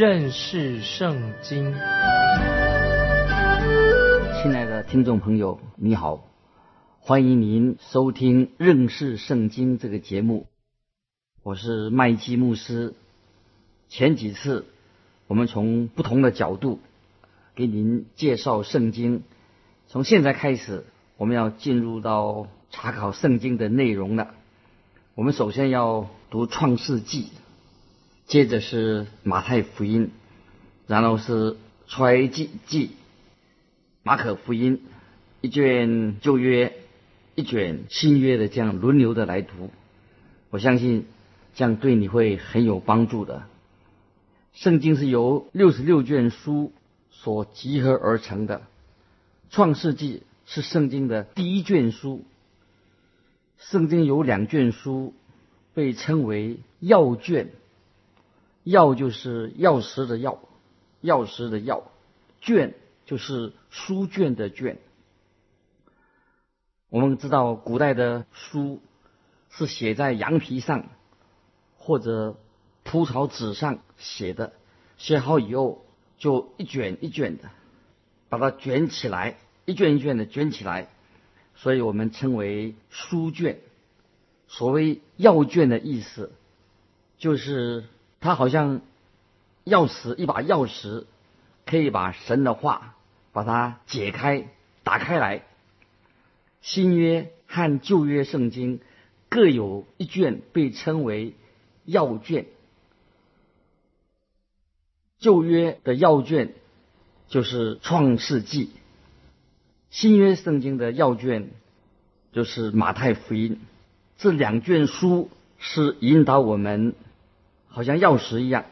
认识圣经。亲爱的听众朋友，你好，欢迎您收听《认识圣经》这个节目。我是麦基牧师。前几次我们从不同的角度给您介绍圣经，从现在开始，我们要进入到查考圣经的内容了。我们首先要读《创世纪》，接着是《马太福音》，然后是《出埃及记》。马可福音一卷旧约，一卷新约的这样轮流的来读，我相信这样对你会很有帮助的。圣经是由六十六卷书所集合而成的，《创世纪》是圣经的第一卷书。圣经有两卷书被称为要卷，要就是钥匙的钥，钥匙的药，卷。就是书卷的卷。我们知道，古代的书是写在羊皮上或者蒲草纸上写的，写好以后就一卷一卷的把它卷起来，一卷一卷的卷起来，所以我们称为书卷。所谓钥卷的意思，就是它好像钥匙，一把钥匙，可以把神的话。把它解开、打开来。新约和旧约圣经各有一卷被称为要卷。旧约的要卷就是创世纪，新约圣经的要卷就是马太福音。这两卷书是引导我们，好像钥匙一样，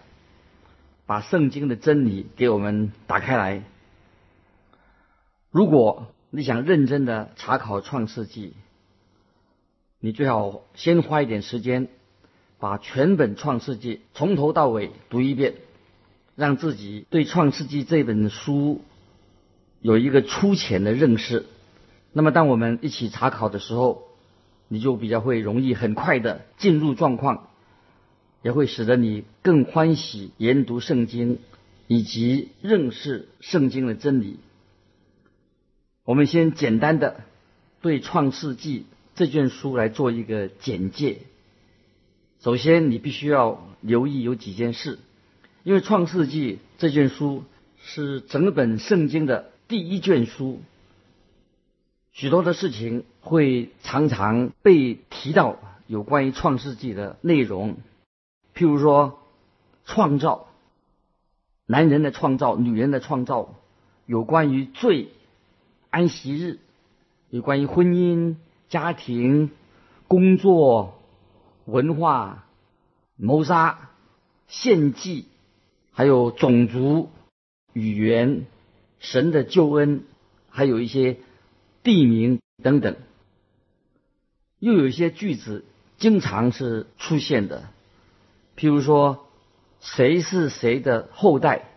把圣经的真理给我们打开来。如果你想认真的查考《创世纪》，你最好先花一点时间，把全本《创世纪》从头到尾读一遍，让自己对《创世纪》这本书有一个粗浅的认识。那么，当我们一起查考的时候，你就比较会容易很快的进入状况，也会使得你更欢喜研读圣经以及认识圣经的真理。我们先简单的对《创世纪》这卷书来做一个简介。首先，你必须要留意有几件事，因为《创世纪》这卷书是整本圣经的第一卷书，许多的事情会常常被提到有关于《创世纪》的内容，譬如说创造，男人的创造，女人的创造，有关于罪。安息日，有关于婚姻、家庭、工作、文化、谋杀、献祭，还有种族、语言、神的救恩，还有一些地名等等。又有一些句子经常是出现的，譬如说，谁是谁的后代，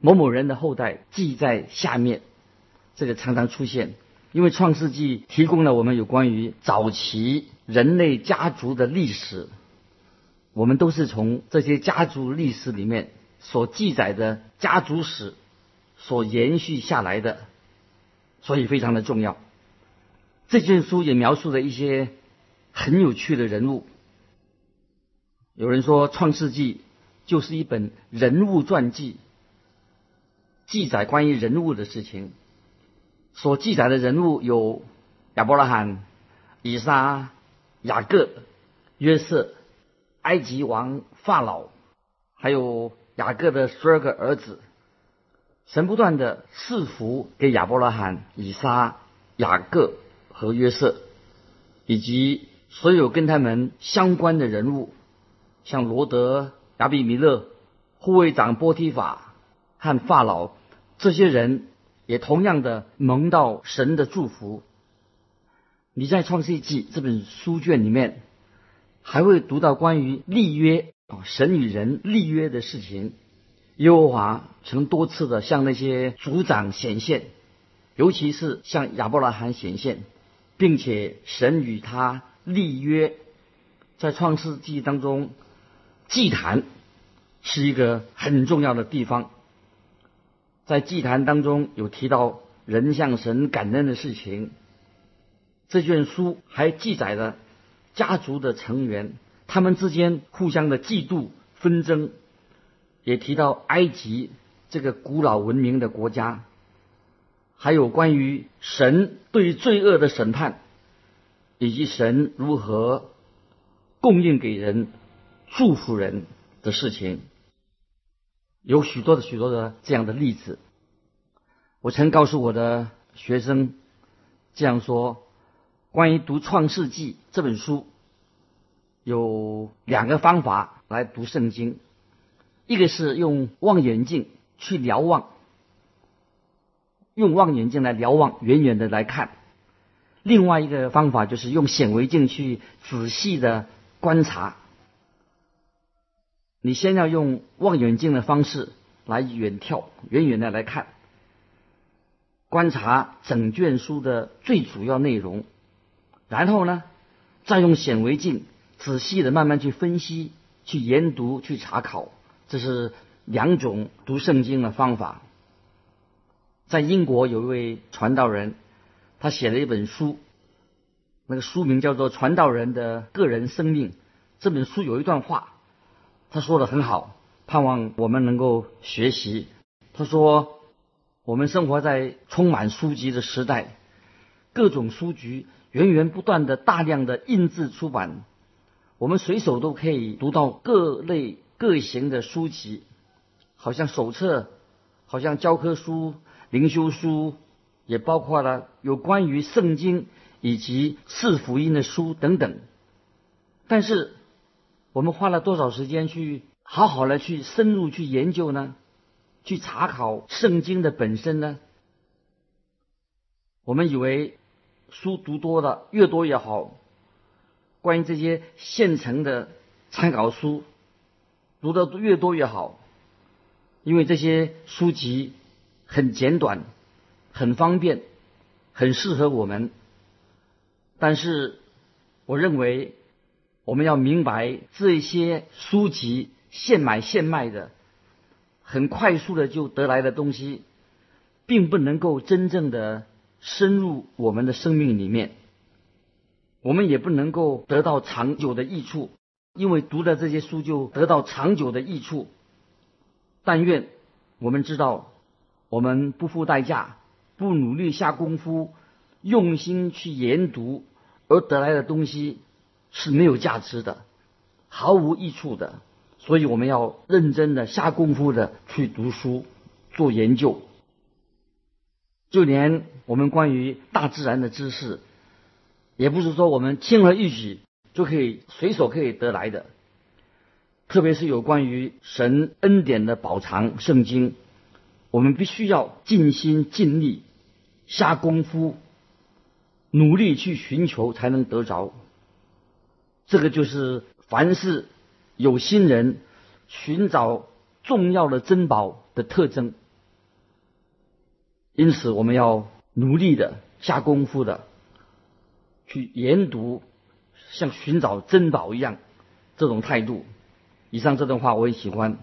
某某人的后代，记在下面。这个常常出现，因为《创世纪》提供了我们有关于早期人类家族的历史，我们都是从这些家族历史里面所记载的家族史所延续下来的，所以非常的重要。这卷书也描述了一些很有趣的人物。有人说，《创世纪》就是一本人物传记，记载关于人物的事情。所记载的人物有亚伯拉罕、以撒、雅各、约瑟、埃及王法老，还有雅各的十二个儿子。神不断的赐福给亚伯拉罕、以撒、雅各和约瑟，以及所有跟他们相关的人物，像罗德、亚比米勒、护卫长波提法和法老这些人。也同样的蒙到神的祝福。你在创世纪这本书卷里面，还会读到关于立约啊，神与人立约的事情。耶和华曾多次的向那些族长显现，尤其是向亚伯拉罕显现，并且神与他立约，在创世纪当中祭坛是一个很重要的地方。在祭坛当中有提到人向神感恩的事情。这卷书还记载了家族的成员，他们之间互相的嫉妒纷争，也提到埃及这个古老文明的国家，还有关于神对罪恶的审判，以及神如何供应给人、祝福人的事情，有许多的许多的这样的例子。我曾告诉我的学生这样说。关于读《创世纪》这本书，有两个方法来读圣经，一个是用望远镜去瞭望，用望远镜来瞭望，远远的来看；另外一个方法就是用显微镜去仔细的观察。你先要用望远镜的方式来远眺，远远的来看，观察整卷书的最主要内容。然后呢，再用显微镜仔细的慢慢去分析、去研读、去查考，这是两种读圣经的方法。在英国有一位传道人，他写了一本书，那个书名叫做《传道人的个人生命》。这本书有一段话，他说的很好，盼望我们能够学习。他说：“我们生活在充满书籍的时代，各种书籍。”源源不断的大量的印制出版，我们随手都可以读到各类各型的书籍，好像手册，好像教科书、灵修书，也包括了有关于圣经以及四福音的书等等。但是，我们花了多少时间去好好的去深入去研究呢？去查考圣经的本身呢？我们以为。书读多了，越多越好。关于这些现成的参考书，读的越多越好，因为这些书籍很简短、很方便、很适合我们。但是，我认为我们要明白，这些书籍现买现卖的、很快速的就得来的东西，并不能够真正的。深入我们的生命里面，我们也不能够得到长久的益处，因为读了这些书就得到长久的益处。但愿我们知道，我们不付代价、不努力下功夫、用心去研读而得来的东西是没有价值的，毫无益处的。所以我们要认真的下功夫的去读书、做研究。就连我们关于大自然的知识，也不是说我们轻而易举就可以随手可以得来的。特别是有关于神恩典的宝藏圣经，我们必须要尽心尽力下功夫，努力去寻求，才能得着。这个就是凡是有心人寻找重要的珍宝的特征。因此，我们要努力的下功夫的去研读，像寻找珍宝一样这种态度。以上这段话我也喜欢。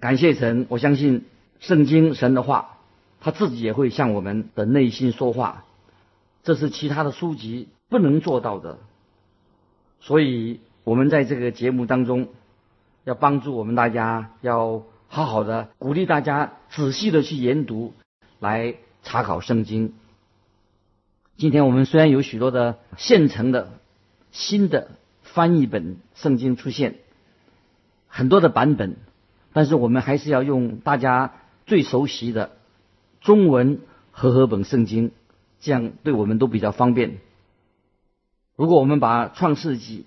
感谢神，我相信圣经神的话，他自己也会向我们的内心说话，这是其他的书籍不能做到的。所以，我们在这个节目当中，要帮助我们大家要。好好的鼓励大家仔细的去研读，来查考圣经。今天我们虽然有许多的现成的新的翻译本圣经出现，很多的版本，但是我们还是要用大家最熟悉的中文和合本圣经，这样对我们都比较方便。如果我们把创世纪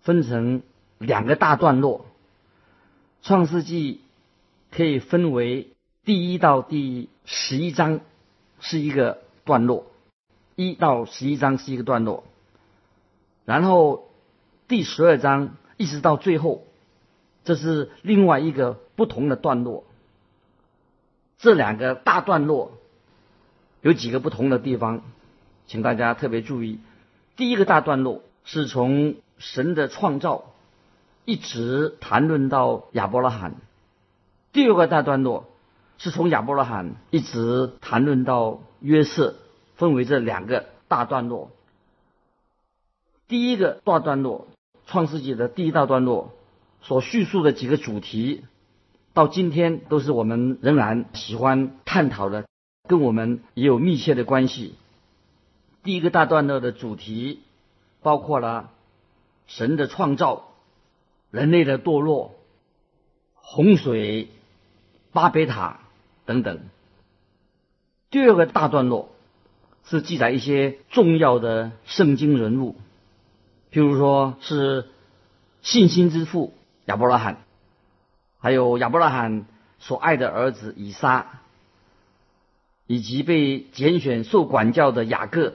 分成两个大段落，创世纪。可以分为第一到第十一章是一个段落，一到十一章是一个段落，然后第十二章一直到最后，这是另外一个不同的段落。这两个大段落有几个不同的地方，请大家特别注意。第一个大段落是从神的创造一直谈论到亚伯拉罕。第二个大段落是从亚伯拉罕一直谈论到约瑟，分为这两个大段落。第一个大段落，创世纪的第一大段落所叙述的几个主题，到今天都是我们仍然喜欢探讨的，跟我们也有密切的关系。第一个大段落的主题包括了神的创造、人类的堕落、洪水、巴别塔等等。第二个大段落是记载一些重要的圣经人物。譬如说是信心之父亚伯拉罕，还有亚伯拉罕所爱的儿子以撒，以及被拣选受管教的雅各，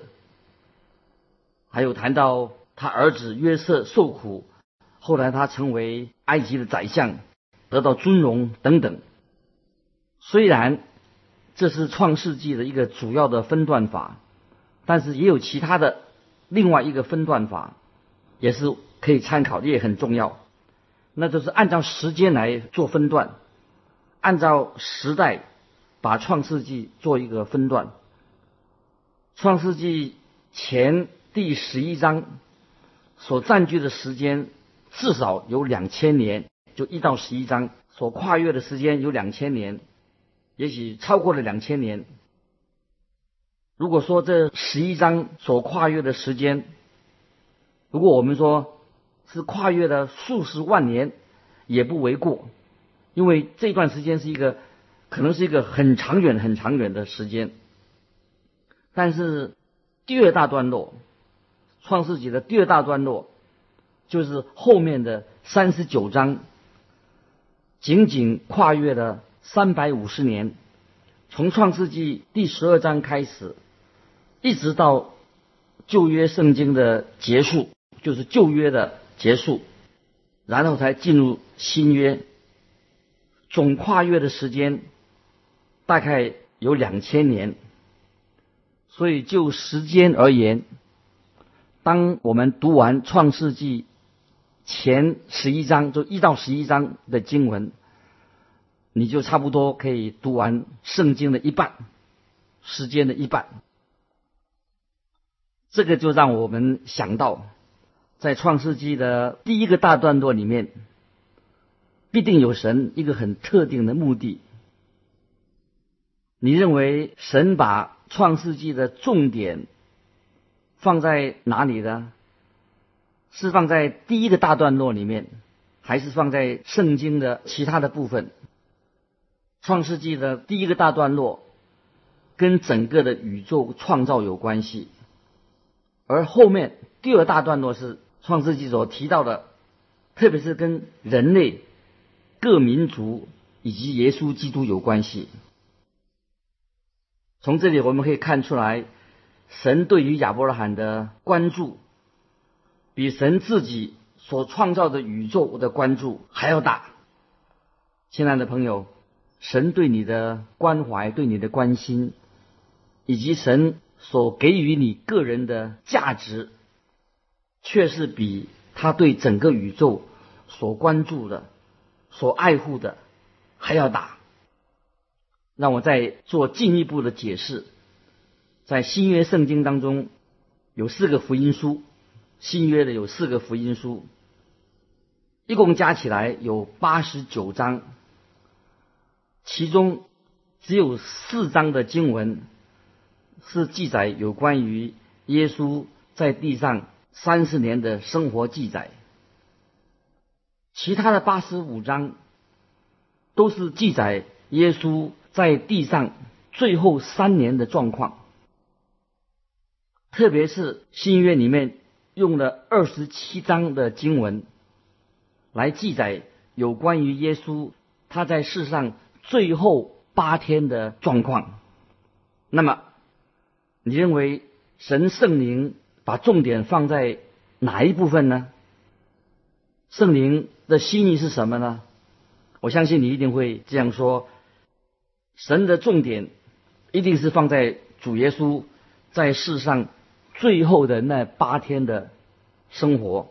还有谈到他儿子约瑟受苦，后来他成为埃及的宰相，得到尊荣等等。虽然这是创世纪的一个主要的分段法，但是也有其他的另外一个分段法。也是可以参考的，也很重要。那就是按照时间来做分段，按照时代把创世纪做一个分段。创世纪前第十一章所占据的时间至少有两千年，就一到十一章所跨越的时间有两千年，也许超过了两千年。如果说这十一章所跨越的时间，如果我们说是跨越了数十万年，也不为过，因为这段时间是一个可能是一个很长远、很长远的时间。但是第二大段落，创世纪的第二大段落，就是后面的三十九章，仅仅跨越了三百五十年，从创世纪第十二章开始，一直到旧约圣经的结束。就是旧约的结束，然后才进入新约，总跨越的时间大概有两千年。所以就时间而言，当我们读完创世纪前十一章，就一到十一章的经文，你就差不多可以读完圣经的一半，时间的一半。这个就让我们想到。在创世纪的第一个大段落里面，必定有神一个很特定的目的。你认为神把创世纪的重点放在哪里呢？是放在第一个大段落里面，还是放在圣经的其他的部分？创世纪的第一个大段落跟整个的宇宙创造有关系，而后面第二大段落是。创世纪所提到的，特别是跟人类、各民族以及耶稣基督有关系。从这里我们可以看出来，神对于亚伯拉罕的关注，比神自己所创造的宇宙的关注还要大。亲爱的朋友，神对你的关怀、对你的关心，以及神所给予你个人的价值。却是比他对整个宇宙所关注的、所爱护的还要大。让我再做进一步的解释，在新约圣经当中有四个福音书，新约的有四个福音书，一共加起来有八十九章，其中只有四章的经文是记载有关于耶稣在地上。三十年的生活记载，其他的八十五章都是记载耶稣在地上最后三年的状况。特别是新约里面用了二十七章的经文来记载有关于耶稣他在世上最后八天的状况。那么，你认为神圣灵？把重点放在哪一部分呢？圣灵的心意是什么呢？我相信你一定会这样说：神的重点一定是放在主耶稣在世上最后的那八天的生活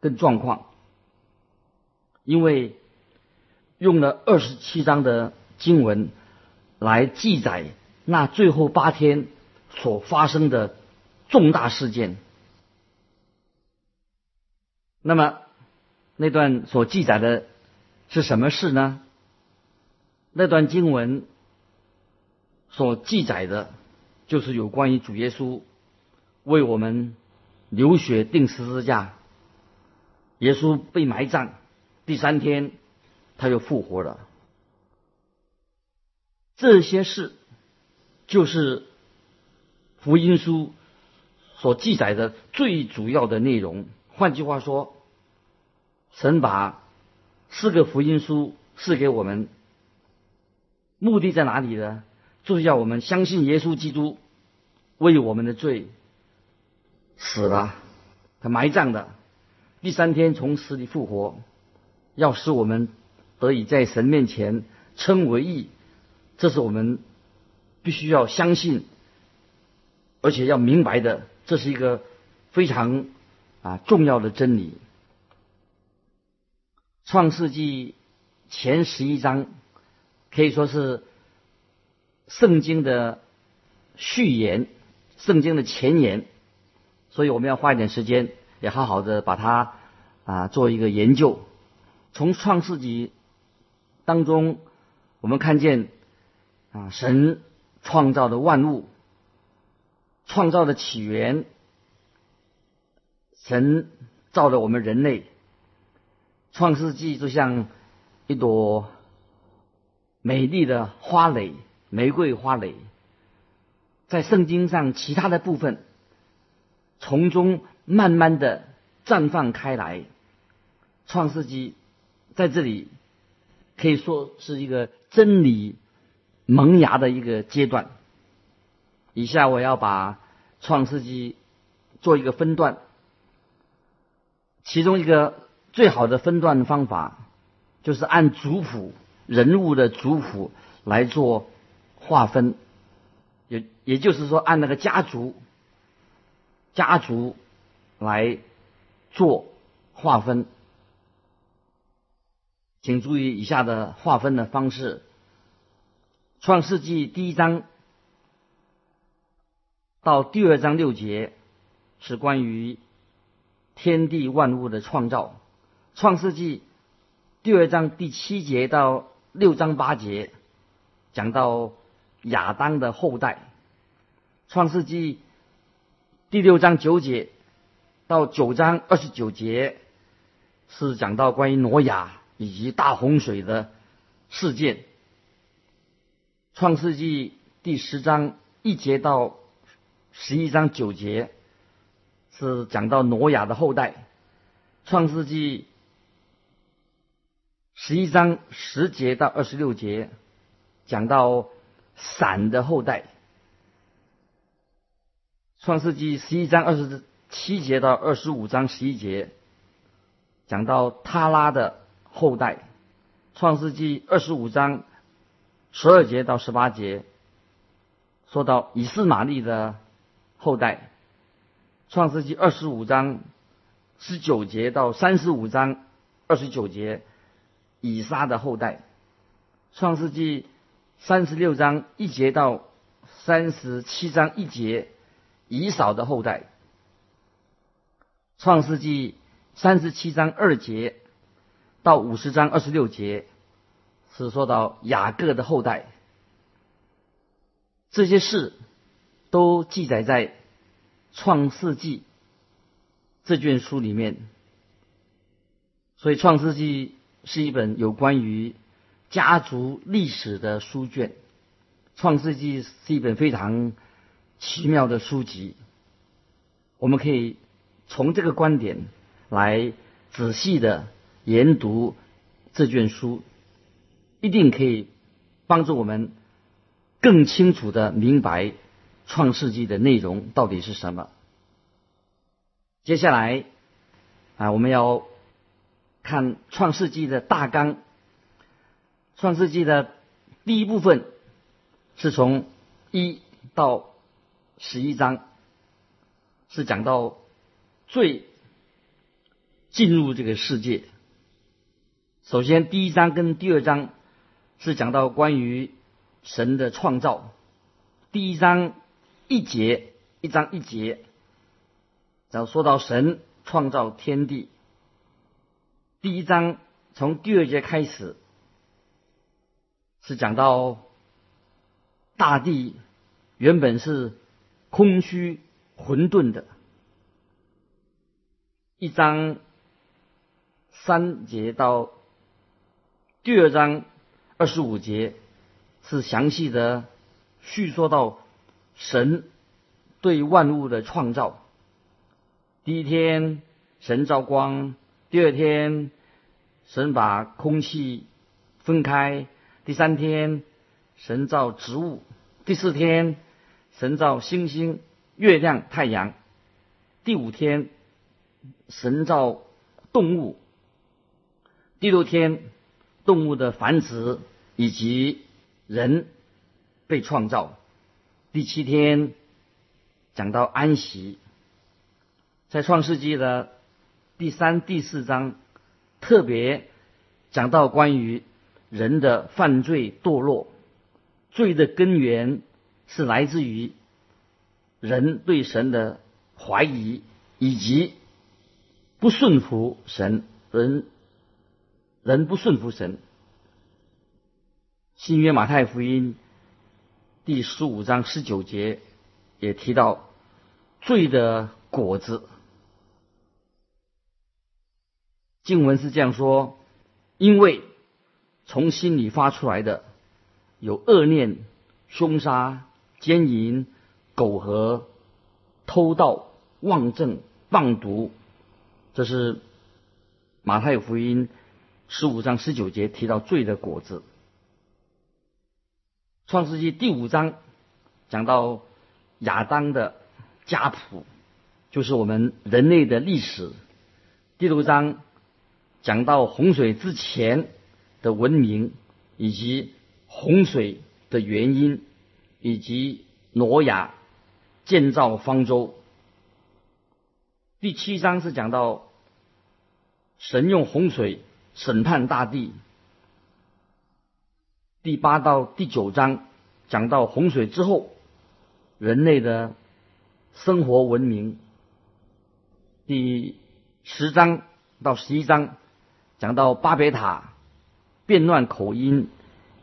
跟状况。因为用了二十七章的经文来记载那最后八天所发生的重大事件。那么那段所记载的是什么事呢？那段经文所记载的，就是有关于主耶稣为我们流血钉十字架，耶稣被埋葬，第三天他又复活了。这些事就是福音书所记载的最主要的内容。换句话说，神把四个福音书赐给我们，目的在哪里呢？就是要我们相信耶稣基督为我们的罪死了，他埋葬的，第三天从死里复活，要使我们得以在神面前称为义。这是我们必须要相信，而且要明白的，这是一个非常啊重要的真理。创世纪前十一章可以说是圣经的序言，圣经的前言，所以我们要花一点时间，也好好的把它啊做一个研究。从创世纪当中，我们看见啊神创造的万物，创造的起源，神造了我们人类。创世纪就像一朵美丽的花蕾，玫瑰花蕾，在圣经上其他的部分从中慢慢的绽放开来。创世纪在这里可以说是一个真理萌芽的一个阶段。以下我要把创世纪做一个分段，其中一个。最好的分段方法，就是按族谱人物的族谱来做划分，也也就是说按那个家族家族来做划分。请注意以下的划分的方式：创世纪第一章到第二章六节是关于天地万物的创造。创世纪第二章第七节到六章八节讲到亚当的后代。创世纪第六章九节到九章二十九节是讲到关于挪亚以及大洪水的事件。创世纪第十章一节到十一章九节是讲到挪亚的后代。创世纪十一章十节到二十六节，讲到闪的后代；创世纪十一章二十七节到二十五章十一节，讲到他拉的后代；创世纪二十五章十二节到十八节，说到以斯玛利的后代；创世纪二十五章十九节到三十五章二十九节。以撒的后代，创世纪三十六章一节到三十七章一节，以扫的后代。创世纪三十七章二节到五十章二十六节，是说到雅各的后代。这些事都记载在创世纪这卷书里面，所以创世纪。是一本有关于家族历史的书卷，《创世纪》是一本非常奇妙的书籍。我们可以从这个观点来仔细的研读这卷书，一定可以帮助我们更清楚的明白《创世纪》的内容到底是什么。接下来啊，我们要。看《创世纪》的大纲，《创世纪》的第一部分是从一到十一章，是讲到罪进入这个世界，首先，第一章跟第二章是讲到关于神的创造。第一章一节，一章一节，然后说到神创造天地。第一章从第二节开始，是讲到大地原本是空虚混沌的。一章三节到。第二章二十五节是详细的叙说到神对万物的创造。第一天，神造光；第二天，神把空气分开；第三天，神造植物；第四天，神造星星、月亮、太阳；第五天，神造动物；第六天。动物的繁殖以及人被创造。第七天讲到安息，在创世纪的第三、第四章特别讲到关于人的犯罪堕落，罪的根源是来自于人对神的怀疑以及不顺服神人。人不顺服神。新约马太福音第十五章十九节也提到罪的果子。经文是这样说：因为从心里发出来的有恶念、凶杀、奸淫、苟合、偷盗、妄政、妄毒。这是马太福音。十五章十九节提到罪的果子。创世纪第五章讲到亚当的家谱，就是我们人类的历史。第六章讲到洪水之前的文明，以及洪水的原因，以及挪亚建造方舟。第七章是讲到神用洪水。审判大地，第八到第九章讲到洪水之后人类的生活文明。第十章到十一章讲到巴别塔变乱口音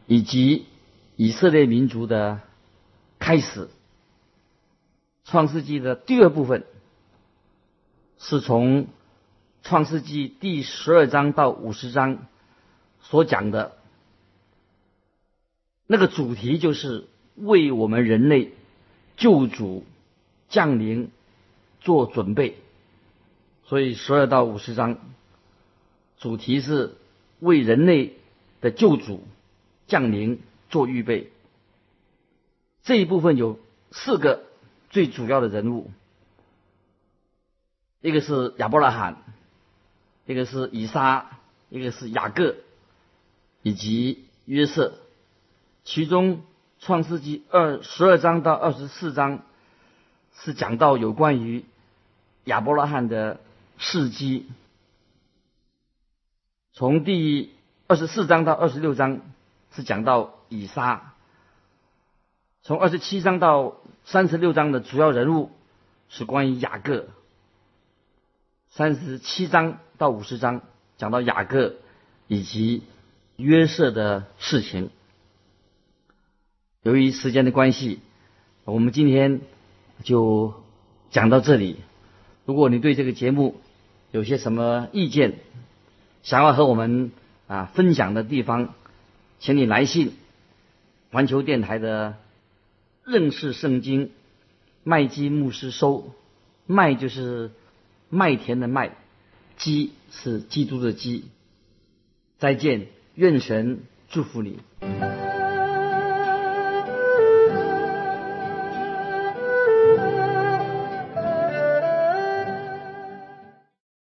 以及以色列民族的开始。创世纪的第二部分是从。创世纪第十二章到五十章所讲的那个主题，就是为我们人类救主降临做准备。所以十二到五十章主题是为人类的救主降临做预备。这一部分有四个最主要的人物，一个是亚伯拉罕。一个是以撒，一个是雅各，以及约瑟。其中创世纪二十二章到二十四章是讲到有关于亚伯拉罕的事迹。从第二十四章到二十六章是讲到以撒。从二十七章到三十六章的主要人物是关于雅各。三十七章到五十章讲到雅各以及约瑟的事情。由于时间的关系，我们今天就讲到这里。如果你对这个节目有些什么意见，想要和我们啊分享的地方，请你来信环球电台的认识圣经麦基牧师收，麦就是。麦田的麦，基是基督的基。再见，愿神祝福你。